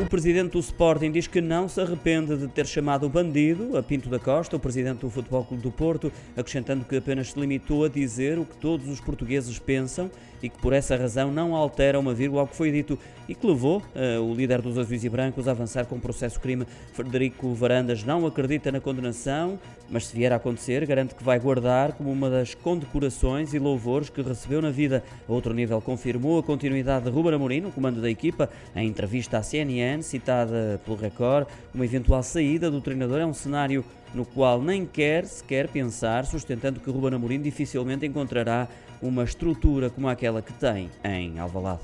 O presidente do Sporting diz que não se arrepende de ter chamado o bandido a Pinto da Costa, o presidente do Futebol Clube do Porto, acrescentando que apenas se limitou a dizer o que todos os portugueses pensam e que por essa razão não altera uma vírgula ao que foi dito e que levou uh, o líder dos azuis e brancos a avançar com o processo crime. Frederico Varandas não acredita na condenação, mas se vier a acontecer, garante que vai guardar como uma das condecorações e louvores que recebeu na vida. A outro nível confirmou a continuidade de Ruben Amorim no comando da equipa em entrevista à Citada pelo Record, uma eventual saída do treinador é um cenário no qual nem quer sequer pensar, sustentando que Ruben Amorim dificilmente encontrará uma estrutura como aquela que tem em Alvalade.